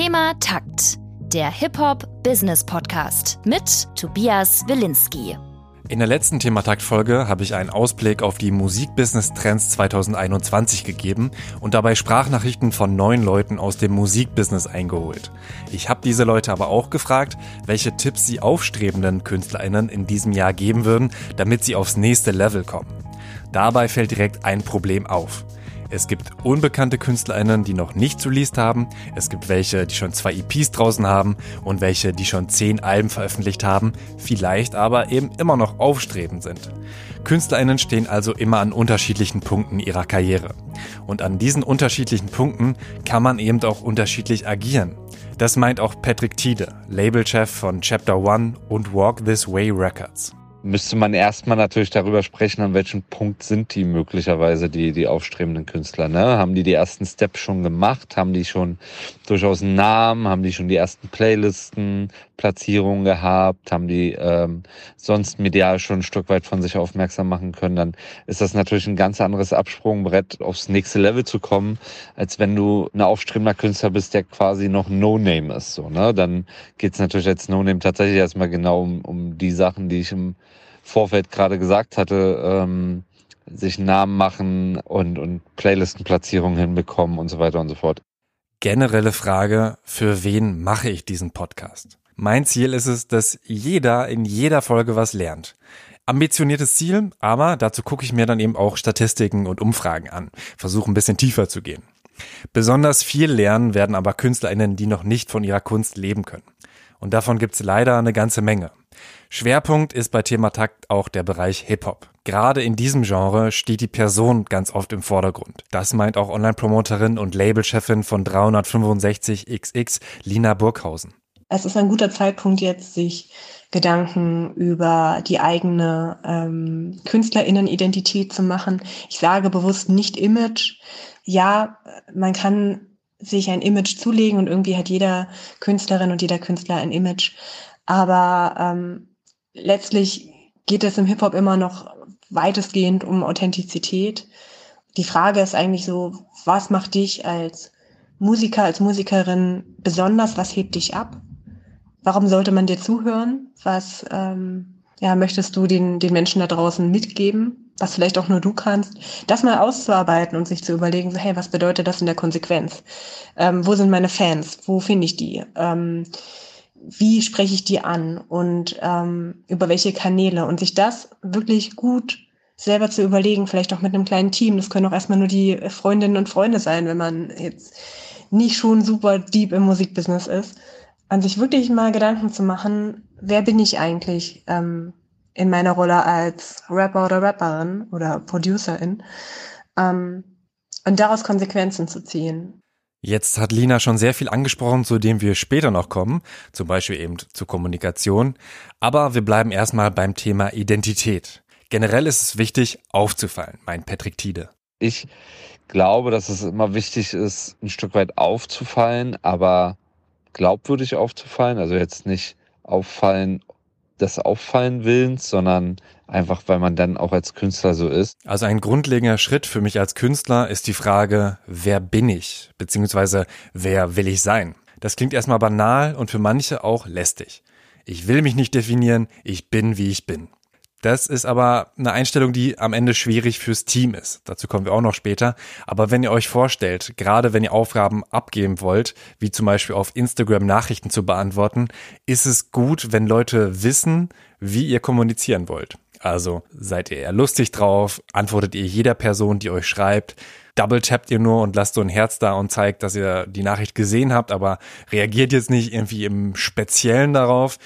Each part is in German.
Thema Takt, der Hip-Hop-Business-Podcast mit Tobias Wilinski. In der letzten Thematakt-Folge habe ich einen Ausblick auf die Musik-Business-Trends 2021 gegeben und dabei Sprachnachrichten von neun Leuten aus dem Musikbusiness eingeholt. Ich habe diese Leute aber auch gefragt, welche Tipps sie aufstrebenden KünstlerInnen in diesem Jahr geben würden, damit sie aufs nächste Level kommen. Dabei fällt direkt ein Problem auf. Es gibt unbekannte KünstlerInnen, die noch nicht released haben. Es gibt welche, die schon zwei EPs draußen haben und welche, die schon zehn Alben veröffentlicht haben, vielleicht aber eben immer noch aufstrebend sind. KünstlerInnen stehen also immer an unterschiedlichen Punkten ihrer Karriere. Und an diesen unterschiedlichen Punkten kann man eben auch unterschiedlich agieren. Das meint auch Patrick Tiede, Labelchef von Chapter One und Walk This Way Records müsste man erstmal natürlich darüber sprechen, an welchem Punkt sind die möglicherweise die, die aufstrebenden Künstler. Ne? Haben die die ersten Steps schon gemacht? Haben die schon durchaus einen Namen? Haben die schon die ersten Playlisten, Platzierungen gehabt? Haben die ähm, sonst medial schon ein Stück weit von sich aufmerksam machen können? Dann ist das natürlich ein ganz anderes Absprungbrett, aufs nächste Level zu kommen, als wenn du ein aufstrebender Künstler bist, der quasi noch No-Name ist. So, ne? Dann geht's natürlich als No-Name tatsächlich erstmal genau um, um die Sachen, die ich im Vorfeld gerade gesagt hatte, ähm, sich Namen machen und, und Playlistenplatzierungen hinbekommen und so weiter und so fort. Generelle Frage, für wen mache ich diesen Podcast? Mein Ziel ist es, dass jeder in jeder Folge was lernt. Ambitioniertes Ziel, aber dazu gucke ich mir dann eben auch Statistiken und Umfragen an, versuche ein bisschen tiefer zu gehen. Besonders viel lernen werden aber KünstlerInnen, die noch nicht von ihrer Kunst leben können. Und davon gibt's leider eine ganze Menge. Schwerpunkt ist bei Thema Takt auch der Bereich Hip-Hop. Gerade in diesem Genre steht die Person ganz oft im Vordergrund. Das meint auch Online-Promoterin und Labelchefin von 365XX, Lina Burghausen. Es ist ein guter Zeitpunkt jetzt, sich Gedanken über die eigene ähm, Künstlerinnenidentität zu machen. Ich sage bewusst nicht Image. Ja, man kann sich ein Image zulegen und irgendwie hat jeder Künstlerin und jeder Künstler ein Image. Aber ähm, letztlich geht es im Hip-Hop immer noch weitestgehend um Authentizität. Die Frage ist eigentlich so, was macht dich als Musiker, als Musikerin besonders? Was hebt dich ab? Warum sollte man dir zuhören? Was ähm, ja, möchtest du den, den Menschen da draußen mitgeben? Was vielleicht auch nur du kannst? Das mal auszuarbeiten und sich zu überlegen, so, hey, was bedeutet das in der Konsequenz? Ähm, wo sind meine Fans? Wo finde ich die? Ähm, wie spreche ich die an und ähm, über welche Kanäle und sich das wirklich gut selber zu überlegen, vielleicht auch mit einem kleinen Team. Das können auch erstmal nur die Freundinnen und Freunde sein, wenn man jetzt nicht schon super deep im Musikbusiness ist. An sich wirklich mal Gedanken zu machen, wer bin ich eigentlich ähm, in meiner Rolle als Rapper oder Rapperin oder Producerin ähm, und daraus Konsequenzen zu ziehen. Jetzt hat Lina schon sehr viel angesprochen, zu dem wir später noch kommen, zum Beispiel eben zur Kommunikation. Aber wir bleiben erstmal beim Thema Identität. Generell ist es wichtig, aufzufallen, meint Patrick Tiede. Ich glaube, dass es immer wichtig ist, ein Stück weit aufzufallen, aber glaubwürdig aufzufallen. Also jetzt nicht auffallen des Auffallen Willens, sondern einfach, weil man dann auch als Künstler so ist. Also ein grundlegender Schritt für mich als Künstler ist die Frage, wer bin ich? Beziehungsweise, wer will ich sein? Das klingt erstmal banal und für manche auch lästig. Ich will mich nicht definieren, ich bin, wie ich bin. Das ist aber eine Einstellung, die am Ende schwierig fürs Team ist. Dazu kommen wir auch noch später. Aber wenn ihr euch vorstellt, gerade wenn ihr Aufgaben abgeben wollt, wie zum Beispiel auf Instagram Nachrichten zu beantworten, ist es gut, wenn Leute wissen, wie ihr kommunizieren wollt. Also seid ihr eher lustig drauf, antwortet ihr jeder Person, die euch schreibt, double tappt ihr nur und lasst so ein Herz da und zeigt, dass ihr die Nachricht gesehen habt, aber reagiert jetzt nicht irgendwie im Speziellen darauf.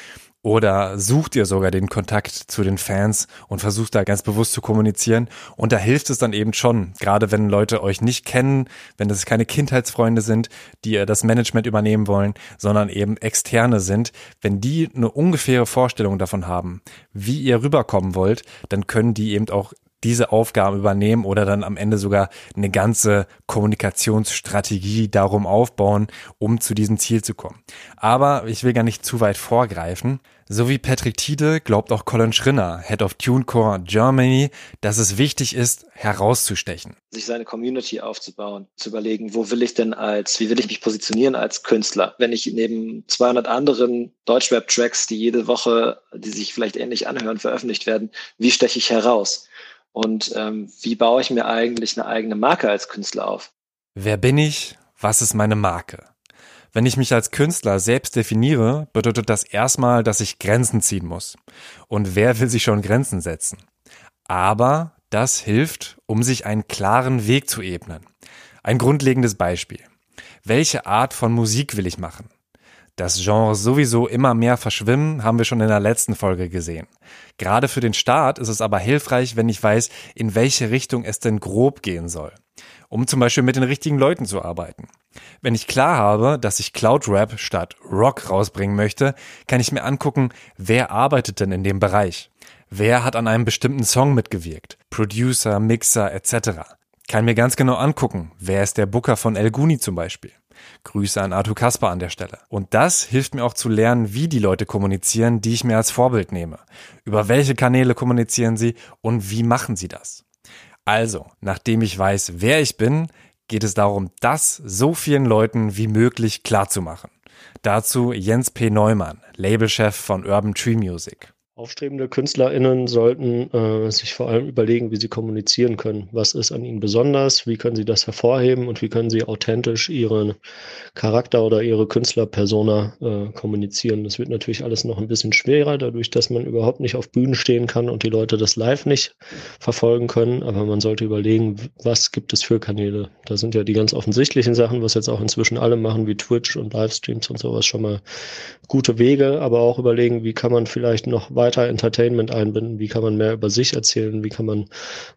Oder sucht ihr sogar den Kontakt zu den Fans und versucht da ganz bewusst zu kommunizieren. Und da hilft es dann eben schon, gerade wenn Leute euch nicht kennen, wenn das keine Kindheitsfreunde sind, die das Management übernehmen wollen, sondern eben externe sind. Wenn die eine ungefähre Vorstellung davon haben, wie ihr rüberkommen wollt, dann können die eben auch diese Aufgaben übernehmen oder dann am Ende sogar eine ganze Kommunikationsstrategie darum aufbauen, um zu diesem Ziel zu kommen. Aber ich will gar nicht zu weit vorgreifen. So wie Patrick Tiede glaubt auch Colin Schrinner, Head of TuneCore Germany, dass es wichtig ist, herauszustechen. Sich seine Community aufzubauen, zu überlegen, wo will ich denn als, wie will ich mich positionieren als Künstler? Wenn ich neben 200 anderen Deutschrap-Tracks, die jede Woche, die sich vielleicht ähnlich anhören, veröffentlicht werden, wie steche ich heraus? Und ähm, wie baue ich mir eigentlich eine eigene Marke als Künstler auf? Wer bin ich? Was ist meine Marke? Wenn ich mich als Künstler selbst definiere, bedeutet das erstmal, dass ich Grenzen ziehen muss. Und wer will sich schon Grenzen setzen? Aber das hilft, um sich einen klaren Weg zu ebnen. Ein grundlegendes Beispiel. Welche Art von Musik will ich machen? Das Genre sowieso immer mehr verschwimmen, haben wir schon in der letzten Folge gesehen. Gerade für den Start ist es aber hilfreich, wenn ich weiß, in welche Richtung es denn grob gehen soll um zum Beispiel mit den richtigen Leuten zu arbeiten. Wenn ich klar habe, dass ich Cloud Rap statt Rock rausbringen möchte, kann ich mir angucken, wer arbeitet denn in dem Bereich? Wer hat an einem bestimmten Song mitgewirkt? Producer, Mixer etc. Kann mir ganz genau angucken, wer ist der Booker von El Guni zum Beispiel. Grüße an Arthur Kasper an der Stelle. Und das hilft mir auch zu lernen, wie die Leute kommunizieren, die ich mir als Vorbild nehme. Über welche Kanäle kommunizieren sie und wie machen sie das? Also, nachdem ich weiß, wer ich bin, geht es darum, das so vielen Leuten wie möglich klarzumachen. Dazu Jens P. Neumann, Labelchef von Urban Tree Music. Aufstrebende KünstlerInnen sollten äh, sich vor allem überlegen, wie sie kommunizieren können. Was ist an ihnen besonders? Wie können sie das hervorheben und wie können sie authentisch ihren Charakter oder ihre Künstlerpersona äh, kommunizieren? Das wird natürlich alles noch ein bisschen schwerer, dadurch, dass man überhaupt nicht auf Bühnen stehen kann und die Leute das live nicht verfolgen können. Aber man sollte überlegen, was gibt es für Kanäle? Da sind ja die ganz offensichtlichen Sachen, was jetzt auch inzwischen alle machen, wie Twitch und Livestreams und sowas schon mal gute Wege, aber auch überlegen, wie kann man vielleicht noch weiter Entertainment einbinden, wie kann man mehr über sich erzählen, wie kann man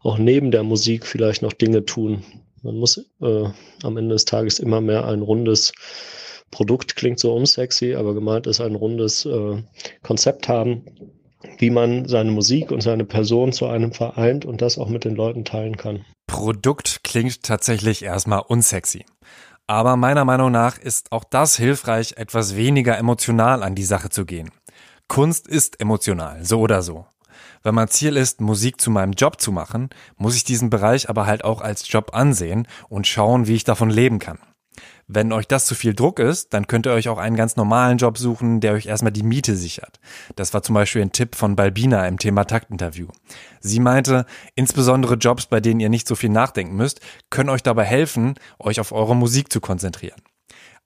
auch neben der Musik vielleicht noch Dinge tun. Man muss äh, am Ende des Tages immer mehr ein rundes Produkt, klingt so unsexy, aber gemeint ist ein rundes äh, Konzept haben, wie man seine Musik und seine Person zu einem vereint und das auch mit den Leuten teilen kann. Produkt klingt tatsächlich erstmal unsexy. Aber meiner Meinung nach ist auch das hilfreich, etwas weniger emotional an die Sache zu gehen. Kunst ist emotional, so oder so. Wenn mein Ziel ist, Musik zu meinem Job zu machen, muss ich diesen Bereich aber halt auch als Job ansehen und schauen, wie ich davon leben kann. Wenn euch das zu viel Druck ist, dann könnt ihr euch auch einen ganz normalen Job suchen, der euch erstmal die Miete sichert. Das war zum Beispiel ein Tipp von Balbina im Thema Taktinterview. Sie meinte, insbesondere Jobs, bei denen ihr nicht so viel nachdenken müsst, können euch dabei helfen, euch auf eure Musik zu konzentrieren.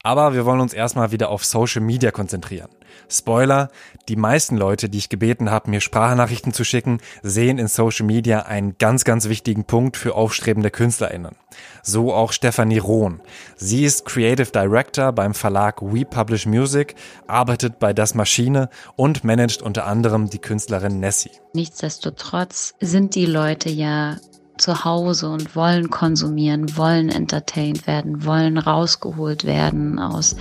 Aber wir wollen uns erstmal wieder auf Social Media konzentrieren. Spoiler, die meisten Leute, die ich gebeten habe, mir Sprachnachrichten zu schicken, sehen in Social Media einen ganz, ganz wichtigen Punkt für aufstrebende KünstlerInnen. So auch Stefanie Rohn. Sie ist Creative Director beim Verlag We Publish Music, arbeitet bei Das Maschine und managt unter anderem die Künstlerin Nessie. Nichtsdestotrotz sind die Leute ja zu Hause und wollen konsumieren, wollen entertained werden, wollen rausgeholt werden aus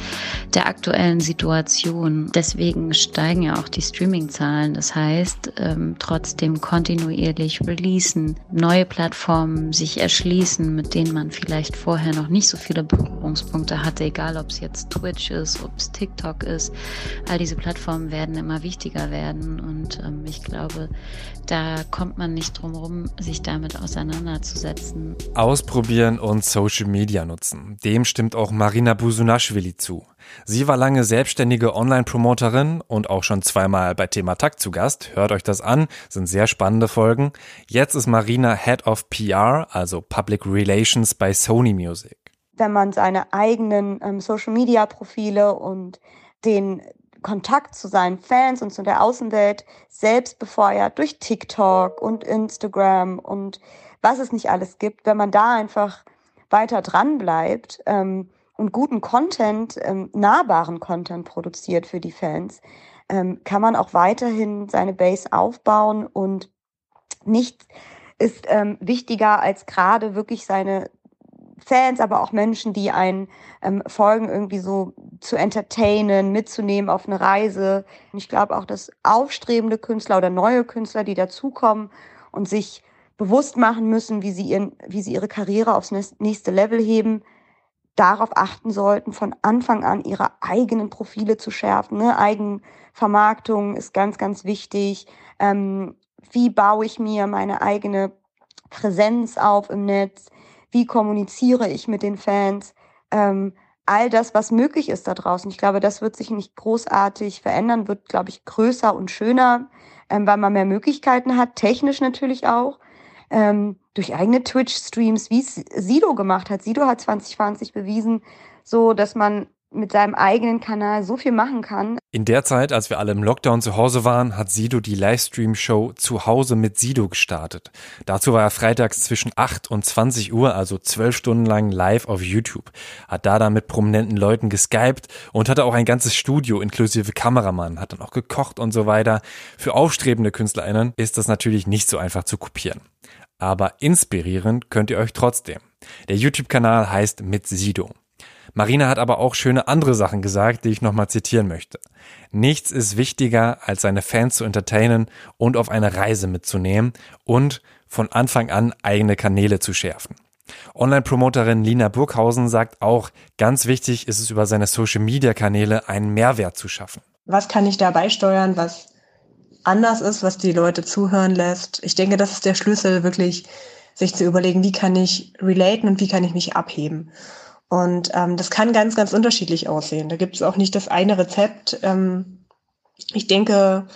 der aktuellen Situation. Deswegen steigen ja auch die Streaming-Zahlen. Das heißt, ähm, trotzdem kontinuierlich releasen, neue Plattformen sich erschließen, mit denen man vielleicht vorher noch nicht so viele Berührungspunkte hatte, egal ob es jetzt Twitch ist, ob es TikTok ist. All diese Plattformen werden immer wichtiger werden und ähm, ich glaube, da kommt man nicht drum herum, sich damit auseinanderzusetzen auseinanderzusetzen. Ausprobieren und Social Media nutzen. Dem stimmt auch Marina Busunashvili zu. Sie war lange selbstständige Online-Promoterin und auch schon zweimal bei Thema Takt zu Gast. Hört euch das an, sind sehr spannende Folgen. Jetzt ist Marina Head of PR, also Public Relations bei Sony Music. Wenn man seine eigenen ähm, Social-Media-Profile und den Kontakt zu seinen Fans und zu der Außenwelt selbst befeuert durch TikTok und Instagram und was es nicht alles gibt, wenn man da einfach weiter dran bleibt ähm, und guten Content, ähm, nahbaren Content produziert für die Fans, ähm, kann man auch weiterhin seine Base aufbauen und nichts ist ähm, wichtiger als gerade wirklich seine Fans, aber auch Menschen, die einen ähm, folgen, irgendwie so zu entertainen, mitzunehmen auf eine Reise. Ich glaube auch, dass aufstrebende Künstler oder neue Künstler, die dazukommen und sich bewusst machen müssen, wie sie, ihren, wie sie ihre Karriere aufs nächste Level heben, darauf achten sollten, von Anfang an ihre eigenen Profile zu schärfen. Ne? Eigenvermarktung ist ganz, ganz wichtig. Ähm, wie baue ich mir meine eigene Präsenz auf im Netz? Wie kommuniziere ich mit den Fans? Ähm, all das, was möglich ist da draußen. Ich glaube, das wird sich nicht großartig verändern, wird, glaube ich, größer und schöner, ähm, weil man mehr Möglichkeiten hat, technisch natürlich auch ähm, durch eigene Twitch-Streams, wie es Sido gemacht hat. Sido hat 2020 bewiesen, so dass man mit seinem eigenen Kanal so viel machen kann. In der Zeit, als wir alle im Lockdown zu Hause waren, hat Sido die Livestream-Show Zu Hause mit Sido gestartet. Dazu war er freitags zwischen 8 und 20 Uhr, also zwölf Stunden lang live auf YouTube. Hat da dann mit prominenten Leuten geskypt und hatte auch ein ganzes Studio inklusive Kameramann, hat dann auch gekocht und so weiter. Für aufstrebende KünstlerInnen ist das natürlich nicht so einfach zu kopieren aber inspirieren könnt ihr euch trotzdem. Der YouTube-Kanal heißt Mit Sido. Marina hat aber auch schöne andere Sachen gesagt, die ich nochmal zitieren möchte. Nichts ist wichtiger, als seine Fans zu entertainen und auf eine Reise mitzunehmen und von Anfang an eigene Kanäle zu schärfen. Online-Promoterin Lina Burghausen sagt auch, ganz wichtig ist es über seine Social-Media-Kanäle einen Mehrwert zu schaffen. Was kann ich dabei steuern, was anders ist, was die Leute zuhören lässt. Ich denke, das ist der Schlüssel, wirklich sich zu überlegen, wie kann ich relaten und wie kann ich mich abheben. Und ähm, das kann ganz, ganz unterschiedlich aussehen. Da gibt es auch nicht das eine Rezept. Ähm, ich denke,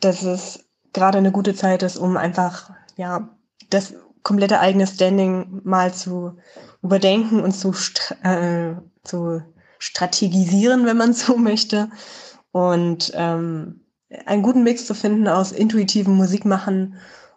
dass es gerade eine gute Zeit ist, um einfach ja das komplette eigene Standing mal zu überdenken und zu, äh, zu strategisieren, wenn man so möchte. Und ähm, einen guten Mix zu finden aus intuitivem Musikmachen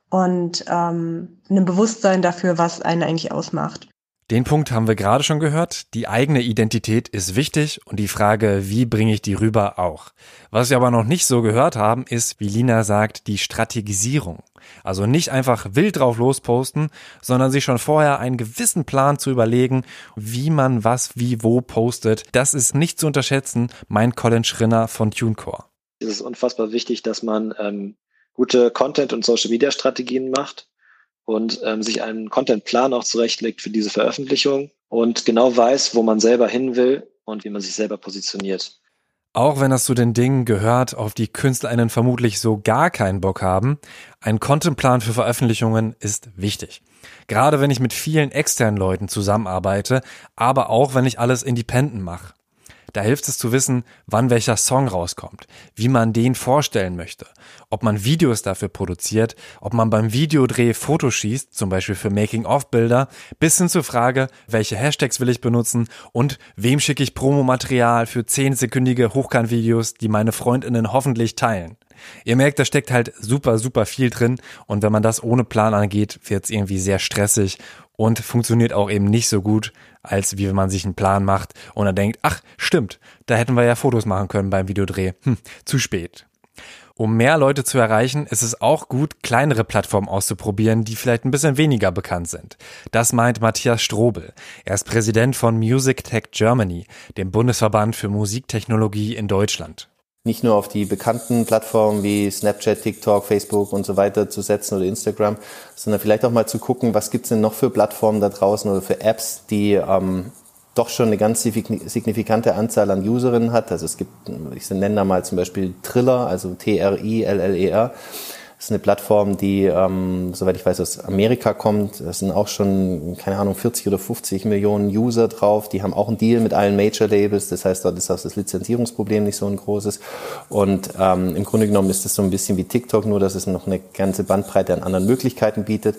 und ähm, einem Bewusstsein dafür, was einen eigentlich ausmacht. Den Punkt haben wir gerade schon gehört. Die eigene Identität ist wichtig und die Frage, wie bringe ich die rüber auch. Was wir aber noch nicht so gehört haben, ist, wie Lina sagt, die Strategisierung. Also nicht einfach wild drauf losposten, sondern sich schon vorher einen gewissen Plan zu überlegen, wie man was wie wo postet. Das ist nicht zu unterschätzen, mein Colin Schrinner von TuneCore ist es unfassbar wichtig, dass man ähm, gute Content- und Social-Media-Strategien macht und ähm, sich einen Content-Plan auch zurechtlegt für diese Veröffentlichung und genau weiß, wo man selber hin will und wie man sich selber positioniert. Auch wenn das zu den Dingen gehört, auf die KünstlerInnen vermutlich so gar keinen Bock haben, ein Contentplan für Veröffentlichungen ist wichtig. Gerade wenn ich mit vielen externen Leuten zusammenarbeite, aber auch wenn ich alles independent mache. Da hilft es zu wissen, wann welcher Song rauskommt, wie man den vorstellen möchte, ob man Videos dafür produziert, ob man beim Videodreh Fotos schießt, zum Beispiel für Making-of-Bilder, bis hin zur Frage, welche Hashtags will ich benutzen und wem schicke ich Promomaterial für 10-sekündige Hochkant-Videos, die meine Freundinnen hoffentlich teilen. Ihr merkt, da steckt halt super, super viel drin und wenn man das ohne Plan angeht, wird es irgendwie sehr stressig und funktioniert auch eben nicht so gut, als wie wenn man sich einen Plan macht und dann denkt, ach, stimmt, da hätten wir ja Fotos machen können beim Videodreh. Hm, zu spät. Um mehr Leute zu erreichen, ist es auch gut, kleinere Plattformen auszuprobieren, die vielleicht ein bisschen weniger bekannt sind. Das meint Matthias Strobel. Er ist Präsident von Music Tech Germany, dem Bundesverband für Musiktechnologie in Deutschland nicht nur auf die bekannten Plattformen wie Snapchat, TikTok, Facebook und so weiter zu setzen oder Instagram, sondern vielleicht auch mal zu gucken, was gibt's denn noch für Plattformen da draußen oder für Apps, die ähm, doch schon eine ganz signifikante Anzahl an Userinnen hat. Also es gibt, ich nenne da mal zum Beispiel Triller, also T-R-I-L-L-E-R. Das ist eine Plattform, die, ähm, soweit ich weiß, aus Amerika kommt. Es sind auch schon, keine Ahnung, 40 oder 50 Millionen User drauf. Die haben auch einen Deal mit allen Major-Labels. Das heißt, dort ist auch das Lizenzierungsproblem nicht so ein großes. Und ähm, im Grunde genommen ist es so ein bisschen wie TikTok, nur dass es noch eine ganze Bandbreite an anderen Möglichkeiten bietet.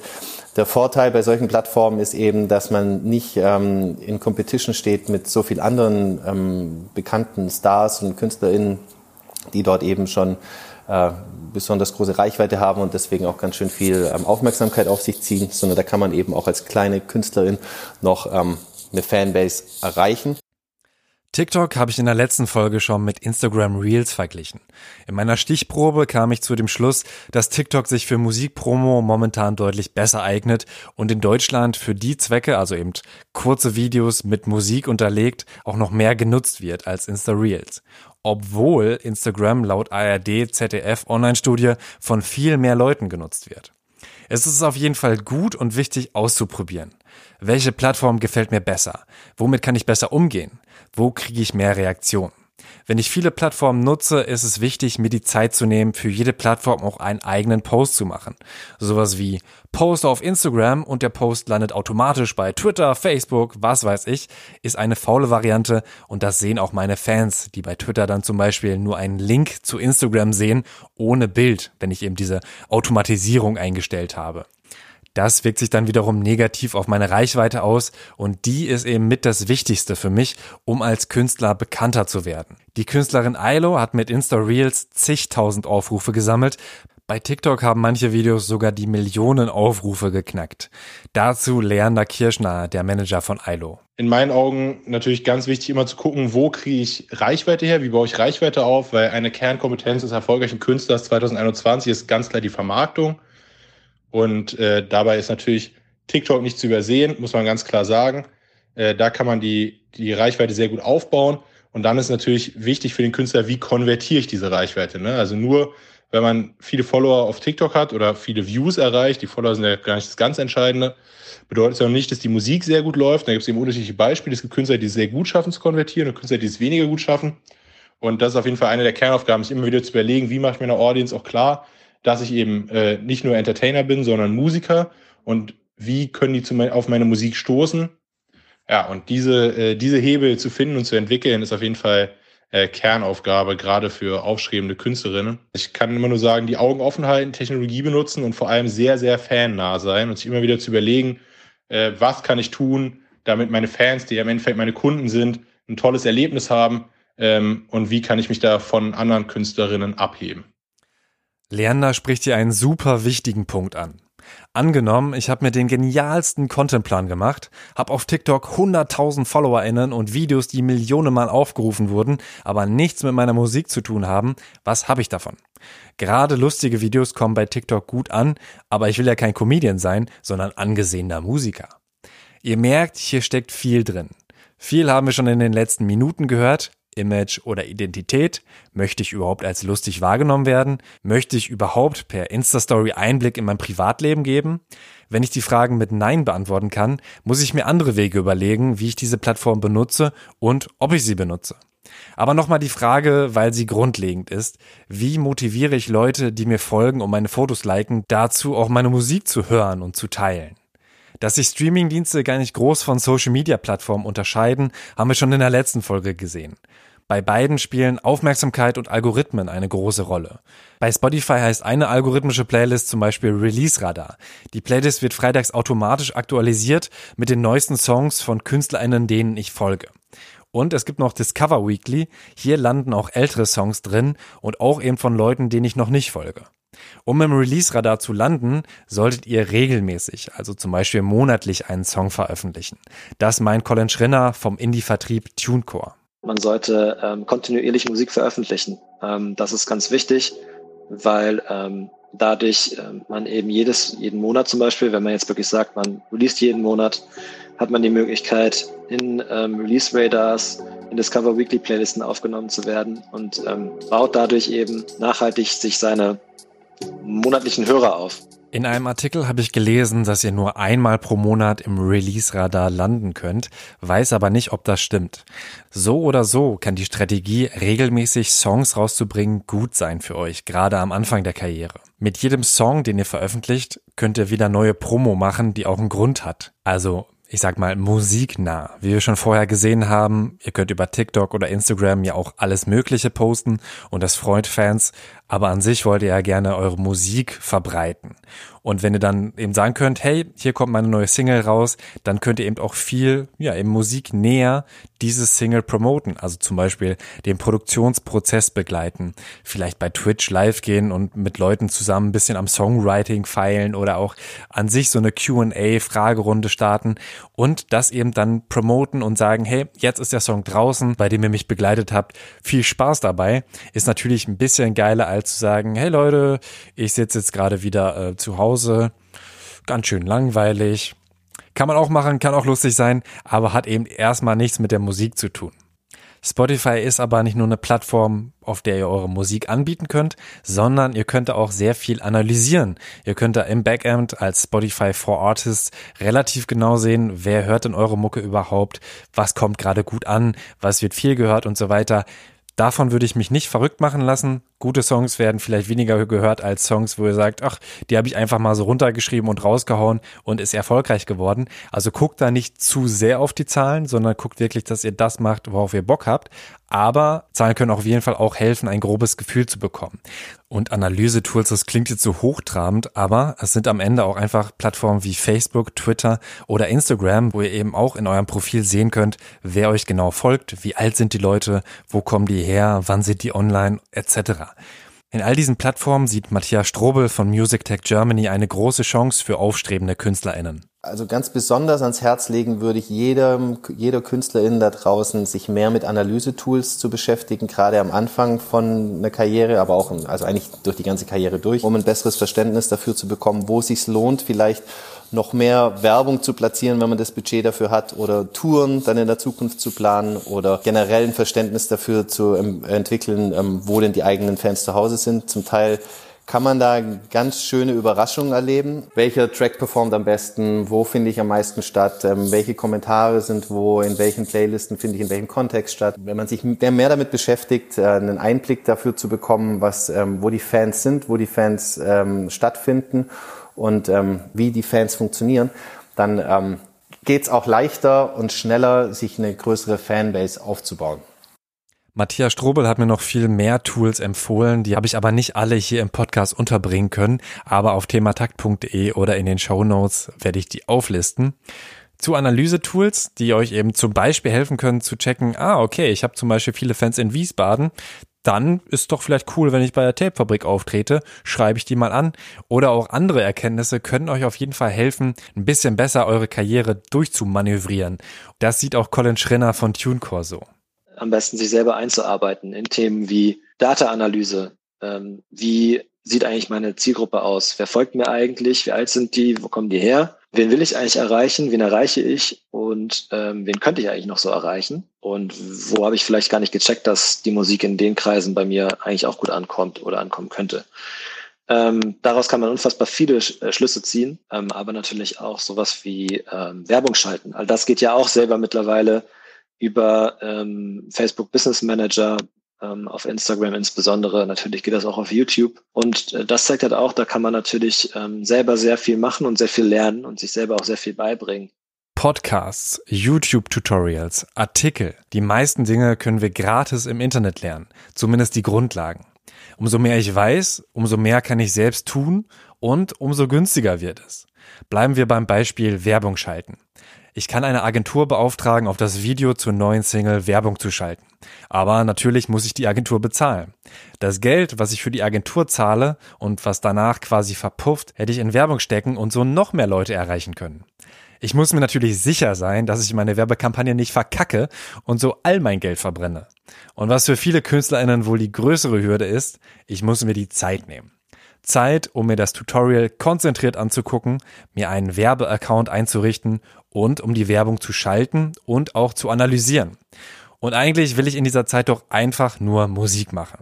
Der Vorteil bei solchen Plattformen ist eben, dass man nicht ähm, in Competition steht mit so vielen anderen ähm, bekannten Stars und KünstlerInnen, die dort eben schon äh, besonders große Reichweite haben und deswegen auch ganz schön viel ähm, Aufmerksamkeit auf sich ziehen, sondern da kann man eben auch als kleine Künstlerin noch ähm, eine Fanbase erreichen. TikTok habe ich in der letzten Folge schon mit Instagram Reels verglichen. In meiner Stichprobe kam ich zu dem Schluss, dass TikTok sich für Musikpromo momentan deutlich besser eignet und in Deutschland für die Zwecke, also eben kurze Videos mit Musik unterlegt, auch noch mehr genutzt wird als Insta Reels obwohl Instagram laut ARD ZDF Online-Studie von viel mehr Leuten genutzt wird. Es ist auf jeden Fall gut und wichtig auszuprobieren. Welche Plattform gefällt mir besser? Womit kann ich besser umgehen? Wo kriege ich mehr Reaktion? Wenn ich viele Plattformen nutze, ist es wichtig, mir die Zeit zu nehmen, für jede Plattform auch einen eigenen Post zu machen. Sowas wie Post auf Instagram und der Post landet automatisch bei Twitter, Facebook, was weiß ich, ist eine faule Variante und das sehen auch meine Fans, die bei Twitter dann zum Beispiel nur einen Link zu Instagram sehen, ohne Bild, wenn ich eben diese Automatisierung eingestellt habe. Das wirkt sich dann wiederum negativ auf meine Reichweite aus und die ist eben mit das Wichtigste für mich, um als Künstler bekannter zu werden. Die Künstlerin Ailo hat mit Insta Reels zigtausend Aufrufe gesammelt. Bei TikTok haben manche Videos sogar die Millionen Aufrufe geknackt. Dazu Leander Kirschner, der Manager von Ailo. In meinen Augen natürlich ganz wichtig, immer zu gucken, wo kriege ich Reichweite her, wie baue ich Reichweite auf, weil eine Kernkompetenz des erfolgreichen Künstlers 2021 ist ganz klar die Vermarktung. Und äh, dabei ist natürlich TikTok nicht zu übersehen, muss man ganz klar sagen. Äh, da kann man die, die Reichweite sehr gut aufbauen. Und dann ist natürlich wichtig für den Künstler, wie konvertiere ich diese Reichweite. Ne? Also nur, wenn man viele Follower auf TikTok hat oder viele Views erreicht, die Follower sind ja gar nicht das ganz Entscheidende, bedeutet es ja nicht, dass die Musik sehr gut läuft. Da gibt es eben unterschiedliche Beispiele. Es gibt Künstler, die es sehr gut schaffen zu konvertieren und Künstler, die es weniger gut schaffen. Und das ist auf jeden Fall eine der Kernaufgaben, sich immer wieder zu überlegen, wie mache ich meiner Audience auch klar, dass ich eben äh, nicht nur Entertainer bin, sondern Musiker und wie können die zu mein, auf meine Musik stoßen. Ja, und diese, äh, diese Hebel zu finden und zu entwickeln, ist auf jeden Fall äh, Kernaufgabe, gerade für aufstrebende Künstlerinnen. Ich kann immer nur sagen, die Augen offen halten, Technologie benutzen und vor allem sehr, sehr fannah sein und sich immer wieder zu überlegen, äh, was kann ich tun, damit meine Fans, die im Endeffekt meine Kunden sind, ein tolles Erlebnis haben ähm, und wie kann ich mich da von anderen Künstlerinnen abheben. Leander spricht hier einen super wichtigen Punkt an. Angenommen, ich habe mir den genialsten Contentplan gemacht, habe auf TikTok 100.000 FollowerInnen und Videos, die Millionenmal aufgerufen wurden, aber nichts mit meiner Musik zu tun haben, was habe ich davon? Gerade lustige Videos kommen bei TikTok gut an, aber ich will ja kein Comedian sein, sondern angesehener Musiker. Ihr merkt, hier steckt viel drin. Viel haben wir schon in den letzten Minuten gehört, Image oder Identität? Möchte ich überhaupt als lustig wahrgenommen werden? Möchte ich überhaupt per Insta-Story Einblick in mein Privatleben geben? Wenn ich die Fragen mit Nein beantworten kann, muss ich mir andere Wege überlegen, wie ich diese Plattform benutze und ob ich sie benutze. Aber nochmal die Frage, weil sie grundlegend ist. Wie motiviere ich Leute, die mir folgen und meine Fotos liken, dazu auch meine Musik zu hören und zu teilen? Dass sich Streamingdienste gar nicht groß von Social-Media-Plattformen unterscheiden, haben wir schon in der letzten Folge gesehen. Bei beiden spielen Aufmerksamkeit und Algorithmen eine große Rolle. Bei Spotify heißt eine algorithmische Playlist zum Beispiel Release Radar. Die Playlist wird freitags automatisch aktualisiert mit den neuesten Songs von KünstlerInnen, denen ich folge. Und es gibt noch Discover Weekly. Hier landen auch ältere Songs drin und auch eben von Leuten, denen ich noch nicht folge. Um im Release-Radar zu landen, solltet ihr regelmäßig, also zum Beispiel monatlich einen Song veröffentlichen. Das meint Colin Schrinner vom Indie-Vertrieb TuneCore. Man sollte ähm, kontinuierlich Musik veröffentlichen. Ähm, das ist ganz wichtig, weil ähm, dadurch ähm, man eben jedes, jeden Monat zum Beispiel, wenn man jetzt wirklich sagt, man released jeden Monat, hat man die Möglichkeit, in ähm, Release Radars, in Discover Weekly Playlisten aufgenommen zu werden und ähm, baut dadurch eben nachhaltig sich seine monatlichen Hörer auf. In einem Artikel habe ich gelesen, dass ihr nur einmal pro Monat im Release-Radar landen könnt, weiß aber nicht, ob das stimmt. So oder so kann die Strategie, regelmäßig Songs rauszubringen, gut sein für euch, gerade am Anfang der Karriere. Mit jedem Song, den ihr veröffentlicht, könnt ihr wieder neue Promo machen, die auch einen Grund hat. Also ich sag mal, musiknah. Wie wir schon vorher gesehen haben, ihr könnt über TikTok oder Instagram ja auch alles Mögliche posten und das freut Fans, aber an sich wollt ihr ja gerne eure Musik verbreiten. Und wenn ihr dann eben sagen könnt, hey, hier kommt meine neue Single raus, dann könnt ihr eben auch viel, ja, eben Musik näher dieses Single promoten. Also zum Beispiel den Produktionsprozess begleiten. Vielleicht bei Twitch live gehen und mit Leuten zusammen ein bisschen am Songwriting feilen oder auch an sich so eine Q&A-Fragerunde starten und das eben dann promoten und sagen, hey, jetzt ist der Song draußen, bei dem ihr mich begleitet habt. Viel Spaß dabei. Ist natürlich ein bisschen geiler als zu sagen, hey Leute, ich sitze jetzt gerade wieder äh, zu Hause. Ganz schön langweilig. Kann man auch machen, kann auch lustig sein, aber hat eben erstmal nichts mit der Musik zu tun. Spotify ist aber nicht nur eine Plattform, auf der ihr eure Musik anbieten könnt, sondern ihr könnt auch sehr viel analysieren. Ihr könnt da im Backend als Spotify for Artists relativ genau sehen, wer hört denn eure Mucke überhaupt, was kommt gerade gut an, was wird viel gehört und so weiter. Davon würde ich mich nicht verrückt machen lassen. Gute Songs werden vielleicht weniger gehört als Songs, wo ihr sagt, ach, die habe ich einfach mal so runtergeschrieben und rausgehauen und ist erfolgreich geworden. Also guckt da nicht zu sehr auf die Zahlen, sondern guckt wirklich, dass ihr das macht, worauf ihr Bock habt. Aber Zahlen können auf jeden Fall auch helfen, ein grobes Gefühl zu bekommen. Und Analyse-Tools, das klingt jetzt so hochtrabend, aber es sind am Ende auch einfach Plattformen wie Facebook, Twitter oder Instagram, wo ihr eben auch in eurem Profil sehen könnt, wer euch genau folgt, wie alt sind die Leute, wo kommen die her, wann sind die online, etc. In all diesen Plattformen sieht Matthias Strobel von Music Tech Germany eine große Chance für aufstrebende KünstlerInnen. Also ganz besonders ans Herz legen würde ich jedem, jeder Künstlerin da draußen, sich mehr mit Analysetools zu beschäftigen, gerade am Anfang von einer Karriere, aber auch, also eigentlich durch die ganze Karriere durch, um ein besseres Verständnis dafür zu bekommen, wo es sich lohnt, vielleicht noch mehr Werbung zu platzieren, wenn man das Budget dafür hat, oder Touren dann in der Zukunft zu planen oder generell ein Verständnis dafür zu entwickeln, ähm, wo denn die eigenen Fans zu Hause sind. Zum Teil kann man da ganz schöne Überraschungen erleben. Welcher Track performt am besten? Wo finde ich am meisten statt? Ähm, welche Kommentare sind wo? In welchen Playlisten finde ich in welchem Kontext statt? Wenn man sich mehr damit beschäftigt, äh, einen Einblick dafür zu bekommen, was, ähm, wo die Fans sind, wo die Fans ähm, stattfinden und ähm, wie die Fans funktionieren, dann ähm, geht es auch leichter und schneller, sich eine größere Fanbase aufzubauen. Matthias Strobel hat mir noch viel mehr Tools empfohlen, die habe ich aber nicht alle hier im Podcast unterbringen können, aber auf thematakt.de oder in den Show Notes werde ich die auflisten. Zu Analyse-Tools, die euch eben zum Beispiel helfen können zu checken, ah, okay, ich habe zum Beispiel viele Fans in Wiesbaden, dann ist doch vielleicht cool, wenn ich bei der Tapefabrik auftrete, schreibe ich die mal an. Oder auch andere Erkenntnisse können euch auf jeden Fall helfen, ein bisschen besser eure Karriere durchzumanövrieren. Das sieht auch Colin Schrenner von TuneCore so am besten sich selber einzuarbeiten in Themen wie Data-Analyse. Ähm, wie sieht eigentlich meine Zielgruppe aus? Wer folgt mir eigentlich? Wie alt sind die? Wo kommen die her? Wen will ich eigentlich erreichen? Wen erreiche ich? Und ähm, wen könnte ich eigentlich noch so erreichen? Und wo habe ich vielleicht gar nicht gecheckt, dass die Musik in den Kreisen bei mir eigentlich auch gut ankommt oder ankommen könnte? Ähm, daraus kann man unfassbar viele äh, Schlüsse ziehen, ähm, aber natürlich auch sowas wie ähm, Werbung schalten. All das geht ja auch selber mittlerweile über ähm, Facebook Business Manager, ähm, auf Instagram insbesondere. Natürlich geht das auch auf YouTube. Und äh, das zeigt halt auch, da kann man natürlich ähm, selber sehr viel machen und sehr viel lernen und sich selber auch sehr viel beibringen. Podcasts, YouTube-Tutorials, Artikel. Die meisten Dinge können wir gratis im Internet lernen. Zumindest die Grundlagen. Umso mehr ich weiß, umso mehr kann ich selbst tun und umso günstiger wird es. Bleiben wir beim Beispiel Werbung schalten. Ich kann eine Agentur beauftragen, auf das Video zur neuen Single Werbung zu schalten. Aber natürlich muss ich die Agentur bezahlen. Das Geld, was ich für die Agentur zahle und was danach quasi verpufft, hätte ich in Werbung stecken und so noch mehr Leute erreichen können. Ich muss mir natürlich sicher sein, dass ich meine Werbekampagne nicht verkacke und so all mein Geld verbrenne. Und was für viele KünstlerInnen wohl die größere Hürde ist, ich muss mir die Zeit nehmen. Zeit, um mir das Tutorial konzentriert anzugucken, mir einen Werbeaccount einzurichten und um die Werbung zu schalten und auch zu analysieren. Und eigentlich will ich in dieser Zeit doch einfach nur Musik machen.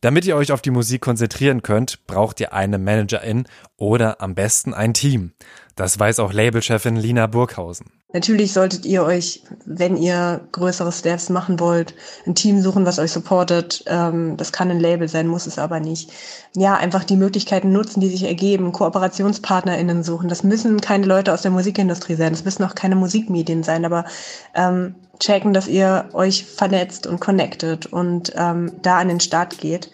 Damit ihr euch auf die Musik konzentrieren könnt, braucht ihr eine Managerin oder am besten ein Team. Das weiß auch Labelchefin Lina Burghausen. Natürlich solltet ihr euch, wenn ihr größere Steps machen wollt, ein Team suchen, was euch supportet. Ähm, das kann ein Label sein, muss es aber nicht. Ja, einfach die Möglichkeiten nutzen, die sich ergeben, KooperationspartnerInnen suchen. Das müssen keine Leute aus der Musikindustrie sein, das müssen auch keine Musikmedien sein, aber ähm, checken, dass ihr euch vernetzt und connectet und ähm, da an den Start geht.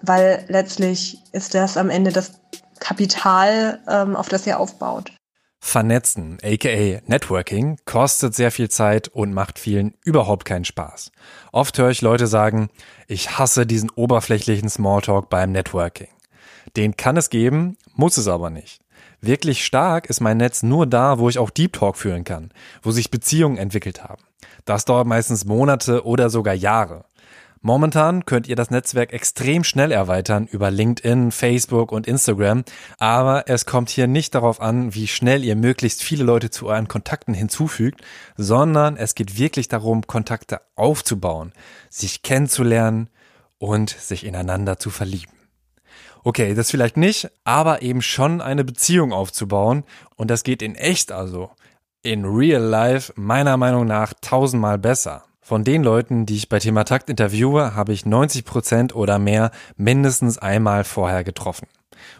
Weil letztlich ist das am Ende das Kapital, ähm, auf das ihr aufbaut. Vernetzen, aka Networking, kostet sehr viel Zeit und macht vielen überhaupt keinen Spaß. Oft höre ich Leute sagen, ich hasse diesen oberflächlichen Smalltalk beim Networking. Den kann es geben, muss es aber nicht. Wirklich stark ist mein Netz nur da, wo ich auch Deep Talk führen kann, wo sich Beziehungen entwickelt haben. Das dauert meistens Monate oder sogar Jahre. Momentan könnt ihr das Netzwerk extrem schnell erweitern über LinkedIn, Facebook und Instagram, aber es kommt hier nicht darauf an, wie schnell ihr möglichst viele Leute zu euren Kontakten hinzufügt, sondern es geht wirklich darum, Kontakte aufzubauen, sich kennenzulernen und sich ineinander zu verlieben. Okay, das vielleicht nicht, aber eben schon eine Beziehung aufzubauen und das geht in echt also, in real life meiner Meinung nach tausendmal besser. Von den Leuten, die ich bei Thema Takt interviewe, habe ich 90 Prozent oder mehr mindestens einmal vorher getroffen.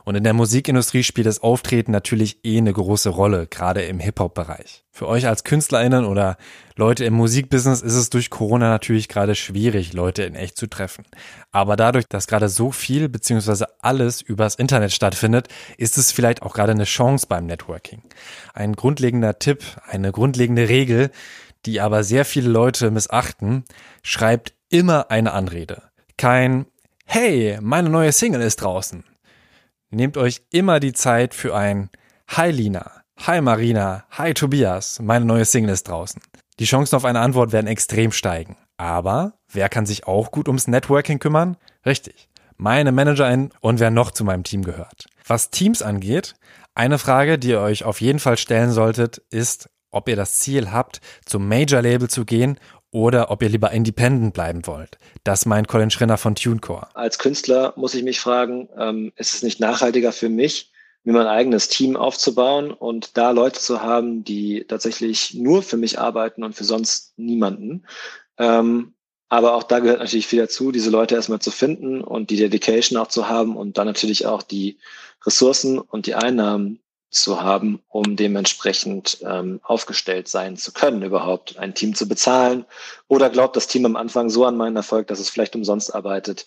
Und in der Musikindustrie spielt das Auftreten natürlich eh eine große Rolle, gerade im Hip-Hop-Bereich. Für euch als KünstlerInnen oder Leute im Musikbusiness ist es durch Corona natürlich gerade schwierig, Leute in echt zu treffen. Aber dadurch, dass gerade so viel bzw. alles übers Internet stattfindet, ist es vielleicht auch gerade eine Chance beim Networking. Ein grundlegender Tipp, eine grundlegende Regel, die aber sehr viele Leute missachten, schreibt immer eine Anrede. Kein Hey, meine neue Single ist draußen. Nehmt euch immer die Zeit für ein Hi Lina, Hi Marina, Hi Tobias, meine neue Single ist draußen. Die Chancen auf eine Antwort werden extrem steigen. Aber wer kann sich auch gut ums Networking kümmern? Richtig, meine Managerin und wer noch zu meinem Team gehört. Was Teams angeht, eine Frage, die ihr euch auf jeden Fall stellen solltet, ist, ob ihr das Ziel habt, zum Major-Label zu gehen oder ob ihr lieber independent bleiben wollt. Das meint Colin Schrinner von TuneCore. Als Künstler muss ich mich fragen, ähm, ist es nicht nachhaltiger für mich, mir mein eigenes Team aufzubauen und da Leute zu haben, die tatsächlich nur für mich arbeiten und für sonst niemanden. Ähm, aber auch da gehört natürlich viel dazu, diese Leute erstmal zu finden und die Dedication auch zu haben und dann natürlich auch die Ressourcen und die Einnahmen zu haben, um dementsprechend ähm, aufgestellt sein zu können, überhaupt ein Team zu bezahlen? Oder glaubt das Team am Anfang so an meinen Erfolg, dass es vielleicht umsonst arbeitet?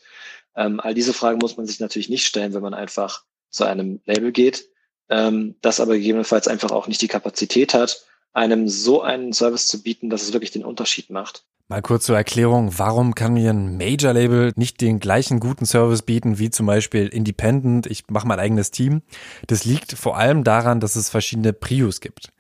Ähm, all diese Fragen muss man sich natürlich nicht stellen, wenn man einfach zu einem Label geht, ähm, das aber gegebenenfalls einfach auch nicht die Kapazität hat, einem so einen Service zu bieten, dass es wirklich den Unterschied macht. Mal kurz zur Erklärung, warum kann mir ein Major-Label nicht den gleichen guten Service bieten wie zum Beispiel Independent, ich mache mein eigenes Team? Das liegt vor allem daran, dass es verschiedene Prius gibt.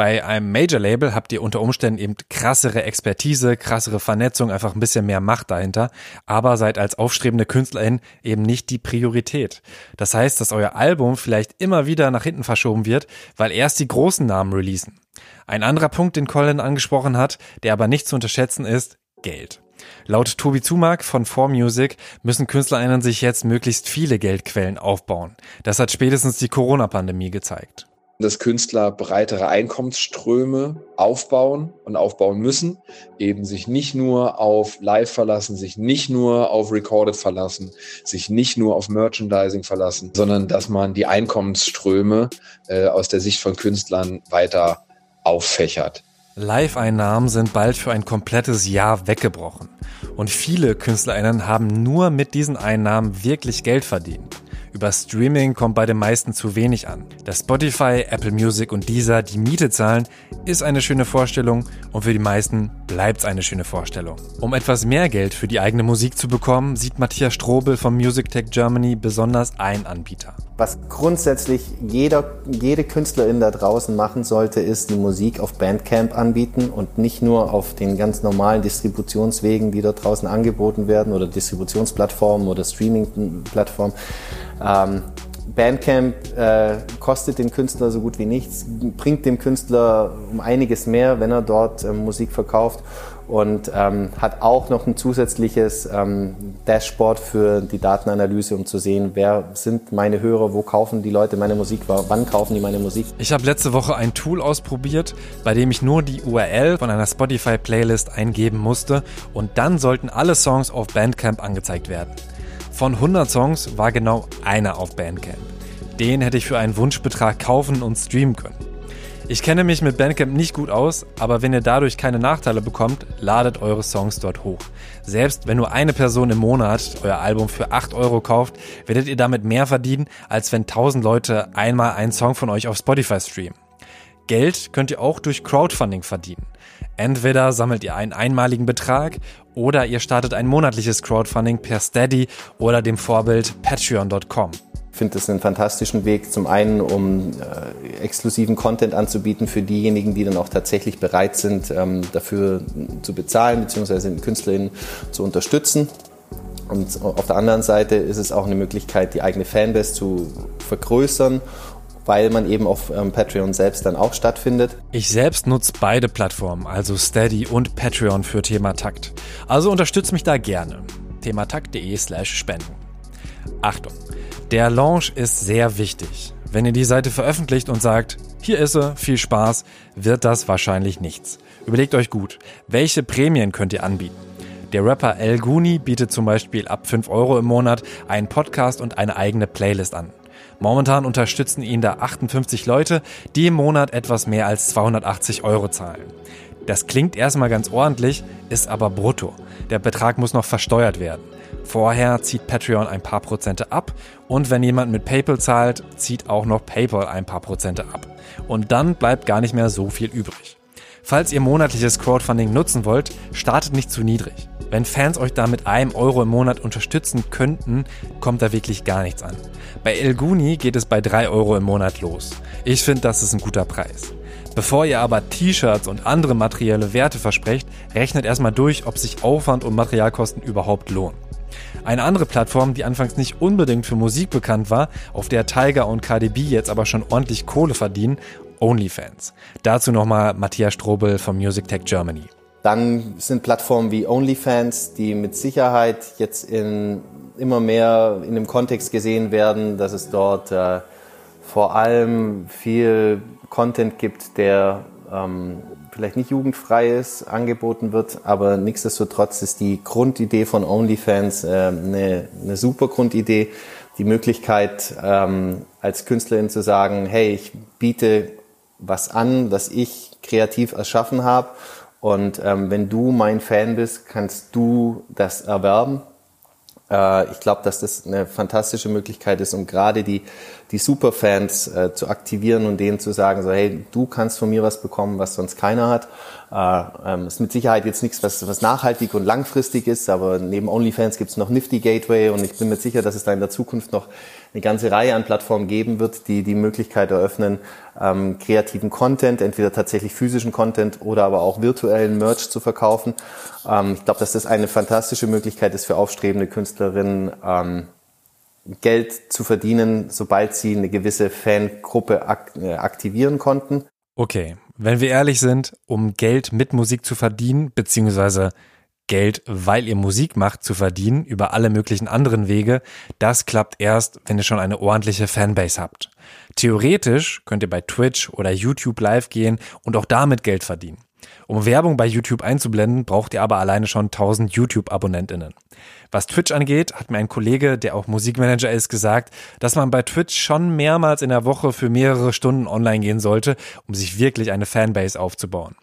Bei einem Major-Label habt ihr unter Umständen eben krassere Expertise, krassere Vernetzung, einfach ein bisschen mehr Macht dahinter, aber seid als aufstrebende Künstlerin eben nicht die Priorität. Das heißt, dass euer Album vielleicht immer wieder nach hinten verschoben wird, weil erst die großen Namen releasen. Ein anderer Punkt, den Colin angesprochen hat, der aber nicht zu unterschätzen ist, Geld. Laut Tobi Zumark von 4Music müssen KünstlerInnen sich jetzt möglichst viele Geldquellen aufbauen. Das hat spätestens die Corona-Pandemie gezeigt. Dass Künstler breitere Einkommensströme aufbauen und aufbauen müssen, eben sich nicht nur auf Live verlassen, sich nicht nur auf Recorded verlassen, sich nicht nur auf Merchandising verlassen, sondern dass man die Einkommensströme äh, aus der Sicht von Künstlern weiter auffächert. Live-Einnahmen sind bald für ein komplettes Jahr weggebrochen. Und viele KünstlerInnen haben nur mit diesen Einnahmen wirklich Geld verdient. Über Streaming kommt bei den meisten zu wenig an. Dass Spotify, Apple Music und Deezer die Miete zahlen, ist eine schöne Vorstellung und für die meisten bleibt es eine schöne Vorstellung. Um etwas mehr Geld für die eigene Musik zu bekommen, sieht Matthias Strobel von Music Tech Germany besonders einen Anbieter. Was grundsätzlich jeder, jede Künstlerin da draußen machen sollte, ist die Musik auf Bandcamp anbieten und nicht nur auf den ganz normalen Distributionswegen, die dort draußen angeboten werden oder Distributionsplattformen oder Streamingplattformen. Ähm, Bandcamp äh, kostet den Künstler so gut wie nichts, bringt dem Künstler um einiges mehr, wenn er dort äh, Musik verkauft und ähm, hat auch noch ein zusätzliches ähm, Dashboard für die Datenanalyse, um zu sehen, wer sind meine Hörer, wo kaufen die Leute meine Musik, wann kaufen die meine Musik. Ich habe letzte Woche ein Tool ausprobiert, bei dem ich nur die URL von einer Spotify-Playlist eingeben musste und dann sollten alle Songs auf Bandcamp angezeigt werden. Von 100 Songs war genau einer auf Bandcamp. Den hätte ich für einen Wunschbetrag kaufen und streamen können. Ich kenne mich mit Bandcamp nicht gut aus, aber wenn ihr dadurch keine Nachteile bekommt, ladet eure Songs dort hoch. Selbst wenn nur eine Person im Monat euer Album für 8 Euro kauft, werdet ihr damit mehr verdienen, als wenn 1000 Leute einmal einen Song von euch auf Spotify streamen. Geld könnt ihr auch durch Crowdfunding verdienen. Entweder sammelt ihr einen einmaligen Betrag oder ihr startet ein monatliches Crowdfunding per Steady oder dem Vorbild patreon.com. Ich finde das einen fantastischen Weg, zum einen, um äh, exklusiven Content anzubieten für diejenigen, die dann auch tatsächlich bereit sind, ähm, dafür zu bezahlen, beziehungsweise KünstlerInnen zu unterstützen. Und auf der anderen Seite ist es auch eine Möglichkeit, die eigene Fanbase zu vergrößern weil man eben auf ähm, Patreon selbst dann auch stattfindet. Ich selbst nutze beide Plattformen, also Steady und Patreon für Thema Takt. Also unterstützt mich da gerne. thematakt.de slash spenden. Achtung, der Launch ist sehr wichtig. Wenn ihr die Seite veröffentlicht und sagt, hier ist sie, viel Spaß, wird das wahrscheinlich nichts. Überlegt euch gut, welche Prämien könnt ihr anbieten? Der Rapper El Guni bietet zum Beispiel ab 5 Euro im Monat einen Podcast und eine eigene Playlist an. Momentan unterstützen ihn da 58 Leute, die im Monat etwas mehr als 280 Euro zahlen. Das klingt erstmal ganz ordentlich, ist aber brutto. Der Betrag muss noch versteuert werden. Vorher zieht Patreon ein paar Prozente ab und wenn jemand mit PayPal zahlt, zieht auch noch PayPal ein paar Prozente ab. Und dann bleibt gar nicht mehr so viel übrig. Falls ihr monatliches Crowdfunding nutzen wollt, startet nicht zu niedrig. Wenn Fans euch da mit einem Euro im Monat unterstützen könnten, kommt da wirklich gar nichts an. Bei El Guni geht es bei drei Euro im Monat los. Ich finde, das ist ein guter Preis. Bevor ihr aber T-Shirts und andere materielle Werte versprecht, rechnet erstmal durch, ob sich Aufwand und Materialkosten überhaupt lohnen. Eine andere Plattform, die anfangs nicht unbedingt für Musik bekannt war, auf der Tiger und KDB jetzt aber schon ordentlich Kohle verdienen, OnlyFans. Dazu nochmal Matthias Strobel von Music Tech Germany. Dann sind Plattformen wie OnlyFans, die mit Sicherheit jetzt in, immer mehr in dem Kontext gesehen werden, dass es dort äh, vor allem viel Content gibt, der ähm, vielleicht nicht jugendfrei ist, angeboten wird, aber nichtsdestotrotz ist die Grundidee von OnlyFans äh, eine, eine super Grundidee. Die Möglichkeit, ähm, als Künstlerin zu sagen, hey, ich biete was an, was ich kreativ erschaffen habe und ähm, wenn du mein Fan bist, kannst du das erwerben. Äh, ich glaube, dass das eine fantastische Möglichkeit ist, um gerade die, die Superfans äh, zu aktivieren und denen zu sagen, so hey, du kannst von mir was bekommen, was sonst keiner hat. Äh, ähm, ist mit Sicherheit jetzt nichts, was, was nachhaltig und langfristig ist, aber neben OnlyFans gibt es noch Nifty Gateway und ich bin mir sicher, dass es da in der Zukunft noch eine ganze Reihe an Plattformen geben wird, die die Möglichkeit eröffnen, ähm, kreativen Content, entweder tatsächlich physischen Content oder aber auch virtuellen Merch zu verkaufen. Ähm, ich glaube, dass das eine fantastische Möglichkeit ist für aufstrebende Künstlerinnen, ähm, Geld zu verdienen, sobald sie eine gewisse Fangruppe ak äh, aktivieren konnten. Okay, wenn wir ehrlich sind, um Geld mit Musik zu verdienen, beziehungsweise Geld, weil ihr Musik macht, zu verdienen über alle möglichen anderen Wege, das klappt erst, wenn ihr schon eine ordentliche Fanbase habt. Theoretisch könnt ihr bei Twitch oder YouTube live gehen und auch damit Geld verdienen. Um Werbung bei YouTube einzublenden, braucht ihr aber alleine schon 1000 YouTube-AbonnentInnen. Was Twitch angeht, hat mir ein Kollege, der auch Musikmanager ist, gesagt, dass man bei Twitch schon mehrmals in der Woche für mehrere Stunden online gehen sollte, um sich wirklich eine Fanbase aufzubauen.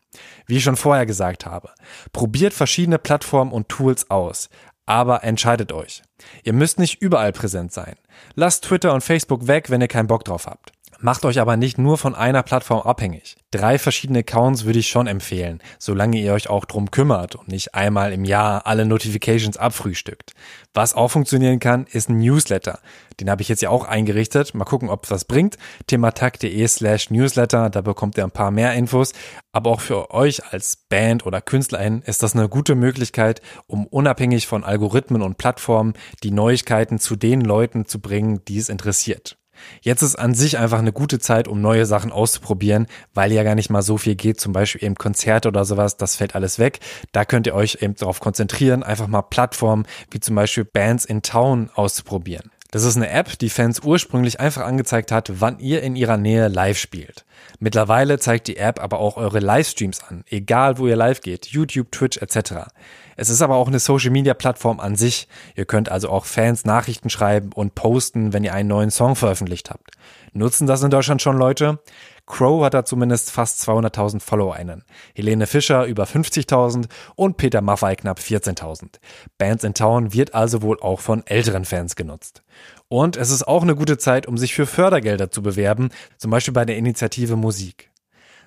Wie ich schon vorher gesagt habe, probiert verschiedene Plattformen und Tools aus, aber entscheidet euch. Ihr müsst nicht überall präsent sein. Lasst Twitter und Facebook weg, wenn ihr keinen Bock drauf habt. Macht euch aber nicht nur von einer Plattform abhängig. Drei verschiedene Accounts würde ich schon empfehlen, solange ihr euch auch drum kümmert und nicht einmal im Jahr alle Notifications abfrühstückt. Was auch funktionieren kann, ist ein Newsletter. Den habe ich jetzt ja auch eingerichtet. Mal gucken, ob was bringt. thematak.de slash Newsletter, da bekommt ihr ein paar mehr Infos. Aber auch für euch als Band oder Künstlerin ist das eine gute Möglichkeit, um unabhängig von Algorithmen und Plattformen die Neuigkeiten zu den Leuten zu bringen, die es interessiert. Jetzt ist an sich einfach eine gute Zeit, um neue Sachen auszuprobieren, weil ja gar nicht mal so viel geht, zum Beispiel eben Konzerte oder sowas, das fällt alles weg. Da könnt ihr euch eben darauf konzentrieren, einfach mal Plattformen wie zum Beispiel Bands in Town auszuprobieren. Das ist eine App, die Fans ursprünglich einfach angezeigt hat, wann ihr in ihrer Nähe live spielt. Mittlerweile zeigt die App aber auch eure Livestreams an, egal wo ihr live geht, YouTube, Twitch etc. Es ist aber auch eine Social-Media-Plattform an sich. Ihr könnt also auch Fans Nachrichten schreiben und posten, wenn ihr einen neuen Song veröffentlicht habt. Nutzen das in Deutschland schon Leute? Crow hat da zumindest fast 200.000 FollowerInnen. Helene Fischer über 50.000 und Peter Maffay knapp 14.000. Bands in Town wird also wohl auch von älteren Fans genutzt. Und es ist auch eine gute Zeit, um sich für Fördergelder zu bewerben, zum Beispiel bei der Initiative Musik.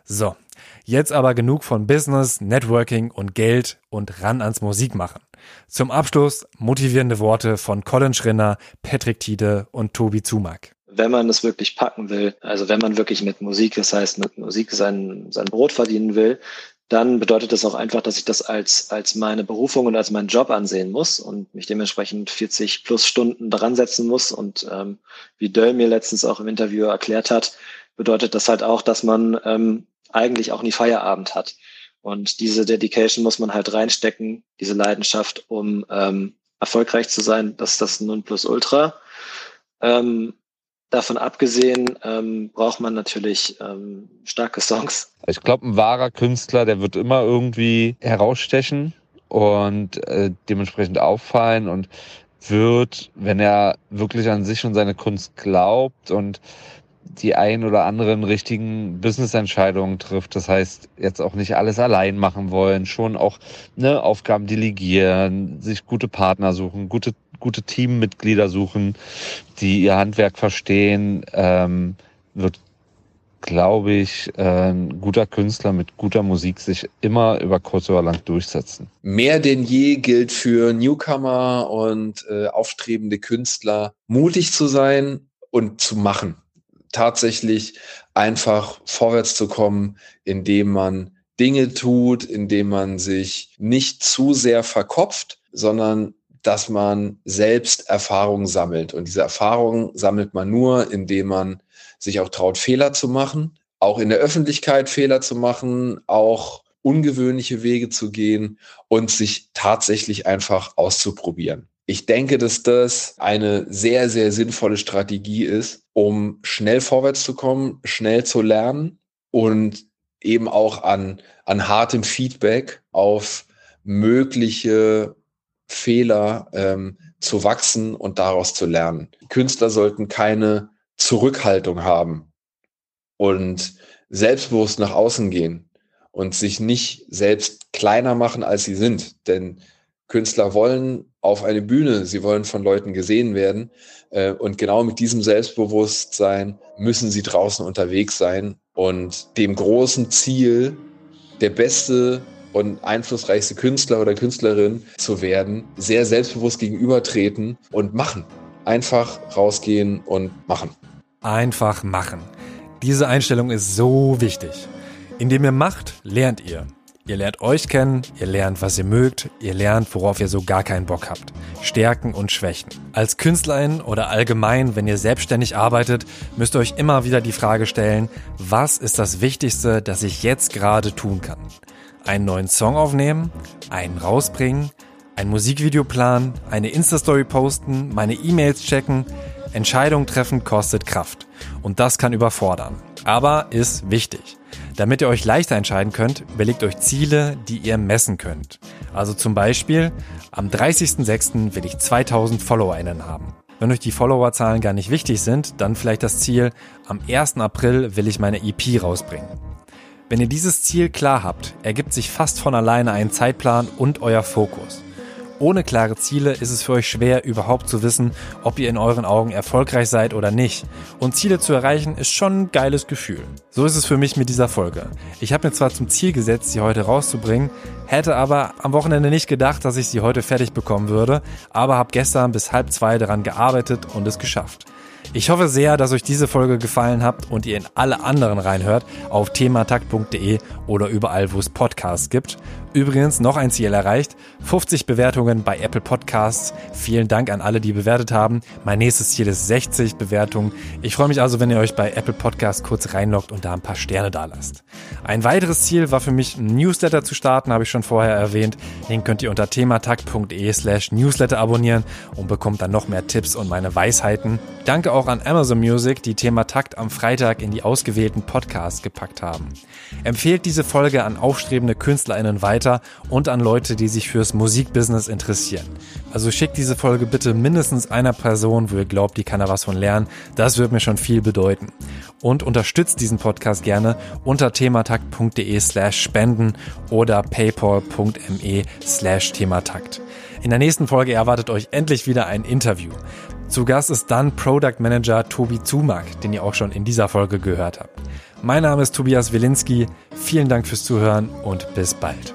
So, jetzt aber genug von Business, Networking und Geld und ran ans Musikmachen. Zum Abschluss motivierende Worte von Colin Schrinner, Patrick Tiede und Tobi Zumack wenn man es wirklich packen will, also wenn man wirklich mit Musik, das heißt mit Musik sein, sein Brot verdienen will, dann bedeutet das auch einfach, dass ich das als, als meine Berufung und als meinen Job ansehen muss und mich dementsprechend 40 plus Stunden dran setzen muss. Und ähm, wie Döll mir letztens auch im Interview erklärt hat, bedeutet das halt auch, dass man ähm, eigentlich auch nie Feierabend hat. Und diese Dedication muss man halt reinstecken, diese Leidenschaft, um ähm, erfolgreich zu sein. Das ist das Nonplusultra. Ähm, Davon abgesehen ähm, braucht man natürlich ähm, starke Songs. Ich glaube, ein wahrer Künstler, der wird immer irgendwie herausstechen und äh, dementsprechend auffallen und wird, wenn er wirklich an sich und seine Kunst glaubt und die ein oder anderen richtigen Business-Entscheidungen trifft. Das heißt, jetzt auch nicht alles allein machen wollen, schon auch ne, Aufgaben delegieren, sich gute Partner suchen, gute, gute Teammitglieder suchen, die ihr Handwerk verstehen, ähm, wird, glaube ich, äh, ein guter Künstler mit guter Musik sich immer über kurz oder lang durchsetzen. Mehr denn je gilt für Newcomer und äh, aufstrebende Künstler, mutig zu sein und zu machen tatsächlich einfach vorwärts zu kommen, indem man Dinge tut, indem man sich nicht zu sehr verkopft, sondern dass man selbst Erfahrungen sammelt. Und diese Erfahrungen sammelt man nur, indem man sich auch traut, Fehler zu machen, auch in der Öffentlichkeit Fehler zu machen, auch ungewöhnliche Wege zu gehen und sich tatsächlich einfach auszuprobieren. Ich denke, dass das eine sehr, sehr sinnvolle Strategie ist, um schnell vorwärts zu kommen, schnell zu lernen und eben auch an, an hartem Feedback auf mögliche Fehler ähm, zu wachsen und daraus zu lernen. Künstler sollten keine Zurückhaltung haben und selbstbewusst nach außen gehen und sich nicht selbst kleiner machen, als sie sind. Denn Künstler wollen auf eine Bühne, sie wollen von Leuten gesehen werden. Äh, und genau mit diesem Selbstbewusstsein müssen sie draußen unterwegs sein und dem großen Ziel, der beste und einflussreichste Künstler oder Künstlerin zu werden, sehr selbstbewusst gegenübertreten und machen. Einfach rausgehen und machen. Einfach machen. Diese Einstellung ist so wichtig. Indem ihr macht, lernt ihr. Ihr lernt euch kennen, ihr lernt, was ihr mögt, ihr lernt, worauf ihr so gar keinen Bock habt. Stärken und Schwächen. Als Künstlerin oder allgemein, wenn ihr selbstständig arbeitet, müsst ihr euch immer wieder die Frage stellen, was ist das Wichtigste, das ich jetzt gerade tun kann? Einen neuen Song aufnehmen? Einen rausbringen? Ein Musikvideo planen? Eine Insta-Story posten? Meine E-Mails checken? Entscheidungen treffen kostet Kraft. Und das kann überfordern. Aber ist wichtig. Damit ihr euch leichter entscheiden könnt, überlegt euch Ziele, die ihr messen könnt. Also zum Beispiel, am 30.06. will ich 2000 FollowerInnen haben. Wenn euch die Followerzahlen gar nicht wichtig sind, dann vielleicht das Ziel, am 1. April will ich meine EP rausbringen. Wenn ihr dieses Ziel klar habt, ergibt sich fast von alleine ein Zeitplan und euer Fokus. Ohne klare Ziele ist es für euch schwer, überhaupt zu wissen, ob ihr in euren Augen erfolgreich seid oder nicht. Und Ziele zu erreichen ist schon ein geiles Gefühl. So ist es für mich mit dieser Folge. Ich habe mir zwar zum Ziel gesetzt, sie heute rauszubringen, hätte aber am Wochenende nicht gedacht, dass ich sie heute fertig bekommen würde, aber habe gestern bis halb zwei daran gearbeitet und es geschafft. Ich hoffe sehr, dass euch diese Folge gefallen hat und ihr in alle anderen reinhört auf thematakt.de oder überall, wo es Podcasts gibt. Übrigens noch ein Ziel erreicht. 50 Bewertungen bei Apple Podcasts. Vielen Dank an alle, die bewertet haben. Mein nächstes Ziel ist 60 Bewertungen. Ich freue mich also, wenn ihr euch bei Apple Podcasts kurz reinloggt und da ein paar Sterne da lasst. Ein weiteres Ziel war für mich, ein Newsletter zu starten, habe ich schon vorher erwähnt. Den könnt ihr unter thematakt.de slash Newsletter abonnieren und bekommt dann noch mehr Tipps und meine Weisheiten. Danke auch an Amazon Music, die Thematakt am Freitag in die ausgewählten Podcasts gepackt haben. Empfehlt diese Folge an aufstrebende KünstlerInnen weiter weiter und an Leute, die sich fürs Musikbusiness interessieren. Also schickt diese Folge bitte mindestens einer Person, wo ihr glaubt, die kann da was von lernen. Das wird mir schon viel bedeuten. Und unterstützt diesen Podcast gerne unter thematakt.de slash spenden oder paypal.me slash thematakt. In der nächsten Folge erwartet euch endlich wieder ein Interview. Zu Gast ist dann Product Manager Tobi Zumak, den ihr auch schon in dieser Folge gehört habt. Mein Name ist Tobias Wilinski. Vielen Dank fürs Zuhören und bis bald.